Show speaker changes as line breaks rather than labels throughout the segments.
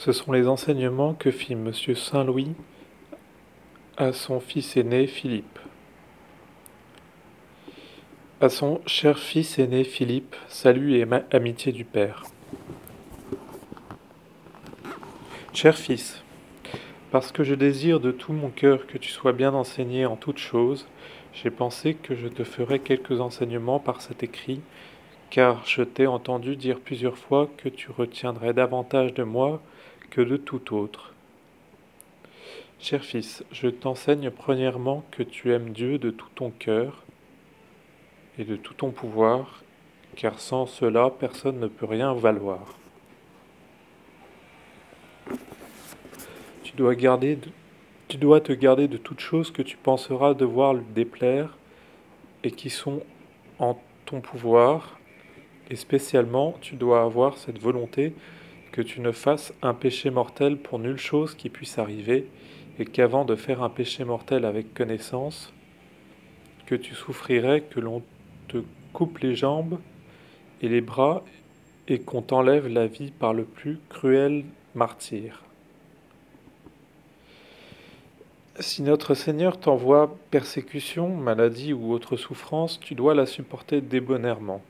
Ce sont les enseignements que fit M. Saint-Louis à son fils aîné Philippe. À son cher fils aîné Philippe, salut et amitié du Père. Cher fils, parce que je désire de tout mon cœur que tu sois bien enseigné en toutes choses, j'ai pensé que je te ferais quelques enseignements par cet écrit, car je t'ai entendu dire plusieurs fois que tu retiendrais davantage de moi que de tout autre. Cher fils, je t'enseigne premièrement que tu aimes Dieu de tout ton cœur et de tout ton pouvoir, car sans cela personne ne peut rien valoir. Tu dois, te garder de toutes choses que tu penseras devoir lui déplaire et qui sont en ton pouvoir, et spécialement tu dois avoir cette volonté que tu ne fasses un péché mortel pour nulle chose qui puisse arriver, et qu'avant de faire un péché mortel avec connaissance, que tu souffrirais que l'on te coupe les jambes et les bras, et qu'on t'enlève la vie par le plus cruel martyr. Si notre Seigneur t'envoie persécution, maladie ou autre souffrance, tu dois la supporter débonnairement,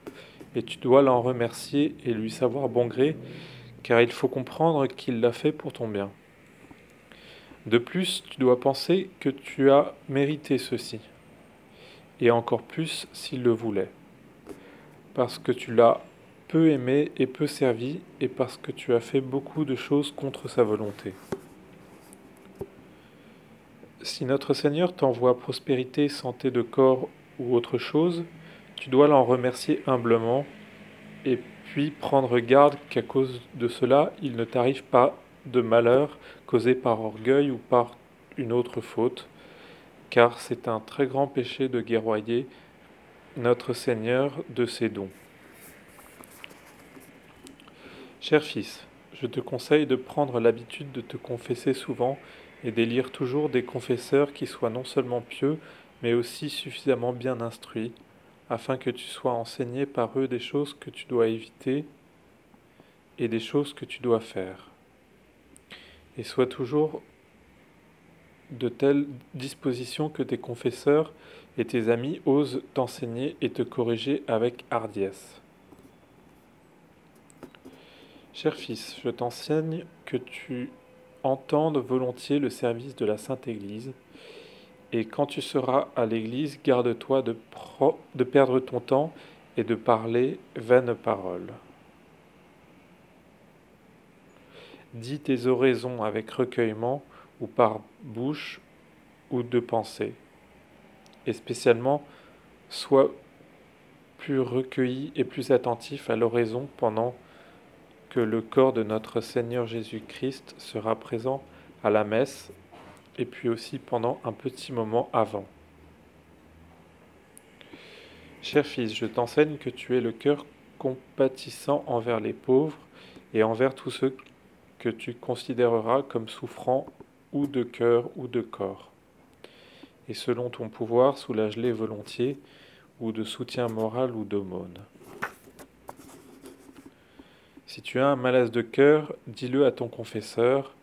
et tu dois l'en remercier et lui savoir bon gré, car il faut comprendre qu'il l'a fait pour ton bien. De plus, tu dois penser que tu as mérité ceci, et encore plus s'il le voulait, parce que tu l'as peu aimé et peu servi, et parce que tu as fait beaucoup de choses contre sa volonté. Si notre Seigneur t'envoie prospérité, santé de corps ou autre chose, tu dois l'en remercier humblement, et puis prendre garde qu'à cause de cela, il ne t'arrive pas de malheur causé par orgueil ou par une autre faute, car c'est un très grand péché de guerroyer notre Seigneur de ses dons. Cher fils, je te conseille de prendre l'habitude de te confesser souvent et d'élire toujours des confesseurs qui soient non seulement pieux, mais aussi suffisamment bien instruits, afin que tu sois enseigné par eux des choses que tu dois éviter et des choses que tu dois faire. Et sois toujours de telle disposition que tes confesseurs et tes amis osent t'enseigner et te corriger avec hardiesse. Cher fils, je t'enseigne que tu entendes volontiers le service de la Sainte Église, et quand tu seras à l'Église, garde-toi de, perdre ton temps et de parler vaines paroles. Dis tes oraisons avec recueillement ou par bouche ou de pensée. Et spécialement, sois plus recueilli et plus attentif à l'oraison pendant que le corps de notre Seigneur Jésus-Christ sera présent à la messe et puis aussi pendant un petit moment avant. Cher fils, je t'enseigne que tu es le cœur compatissant envers les pauvres et envers tous ceux que tu considéreras comme souffrants ou de cœur ou de corps. Et selon ton pouvoir, soulage-les volontiers, ou de soutien moral ou d'aumône. Si tu as un malaise de cœur, dis-le à ton confesseur,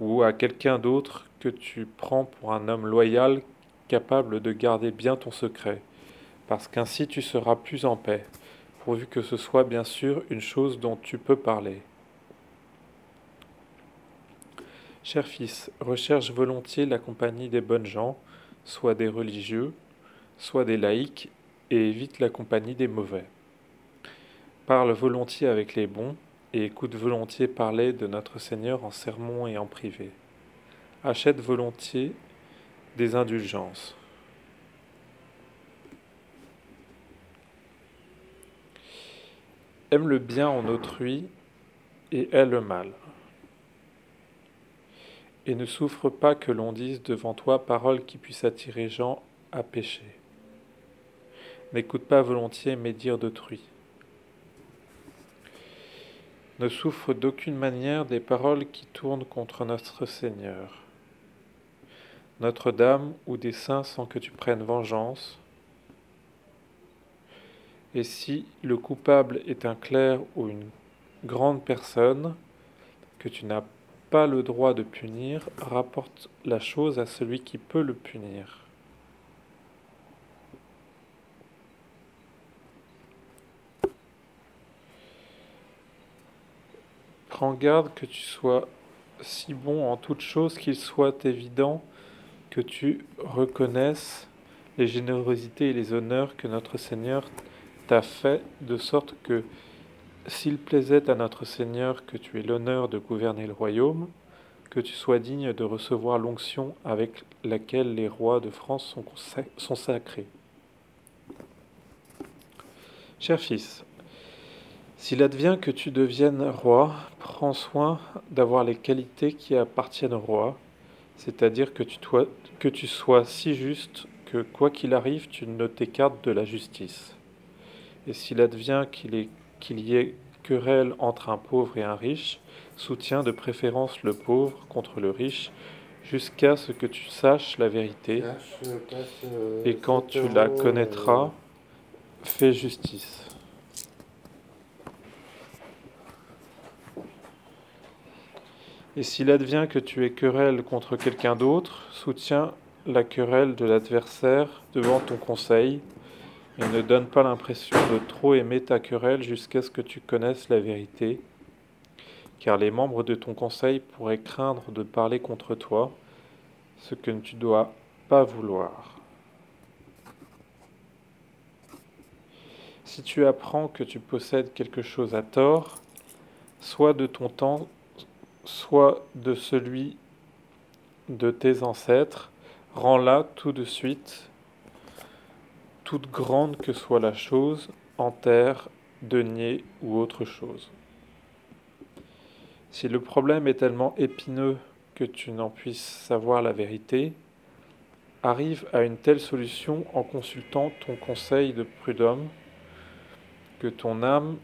ou à quelqu'un d'autre tu prends pour un homme loyal capable de garder bien ton secret, parce qu'ainsi tu seras plus en paix, pourvu que ce soit bien sûr une chose dont tu peux parler. Cher fils, recherche volontiers la compagnie des bonnes gens, soit des religieux, soit des laïcs, et évite la compagnie des mauvais. Parle volontiers avec les bons, et écoute volontiers parler de notre Seigneur en sermon et en privé. Achète volontiers des indulgences. Aime le bien en autrui et hais le mal. Et ne souffre pas que l'on dise devant toi paroles qui puissent attirer gens à pécher. N'écoute pas volontiers mes dires d'autrui ne souffre d'aucune manière des paroles qui tournent contre notre Seigneur. Notre-Dame ou des saints sans que tu prennes vengeance. Et si le coupable est un clerc ou une grande personne, que tu n'as pas le droit de punir, rapporte la chose à celui qui peut le punir. Prends garde que tu sois si bon en toute chose qu'il soit évident que tu reconnaisses les générosités et les honneurs que notre Seigneur t'a fait, de sorte que s'il plaisait à notre Seigneur que tu aies l'honneur de gouverner le royaume, que tu sois digne de recevoir l'onction avec laquelle les rois de France sont, sacrés. Cher fils, s'il advient que tu deviennes roi, prends soin d'avoir les qualités qui appartiennent au roi, c'est-à-dire que tu, que tu sois si juste que quoi qu'il arrive, tu ne t'écartes de la justice. Et s'il advient qu'il qu'il y ait querelle entre un pauvre et un riche, soutiens de préférence le pauvre contre le riche, jusqu'à ce que tu saches la vérité, et quand tu la connaîtras, fais justice. Et s'il advient que tu es querelle contre quelqu'un d'autre, soutiens la querelle de l'adversaire devant ton conseil, et ne donne pas l'impression de trop aimer ta querelle jusqu'à ce que tu connaisses la vérité, car les membres de ton conseil pourraient craindre de parler contre toi, ce que tu ne dois pas vouloir. Si tu apprends que tu possèdes quelque chose à tort, soit de ton temps, soit de celui de tes ancêtres, rends-la tout de suite, toute grande que soit la chose, en terre, denier ou autre chose. Si le problème est tellement épineux que tu n'en puisses savoir la vérité, arrive à une telle solution en consultant ton conseil de prud'homme que ton âme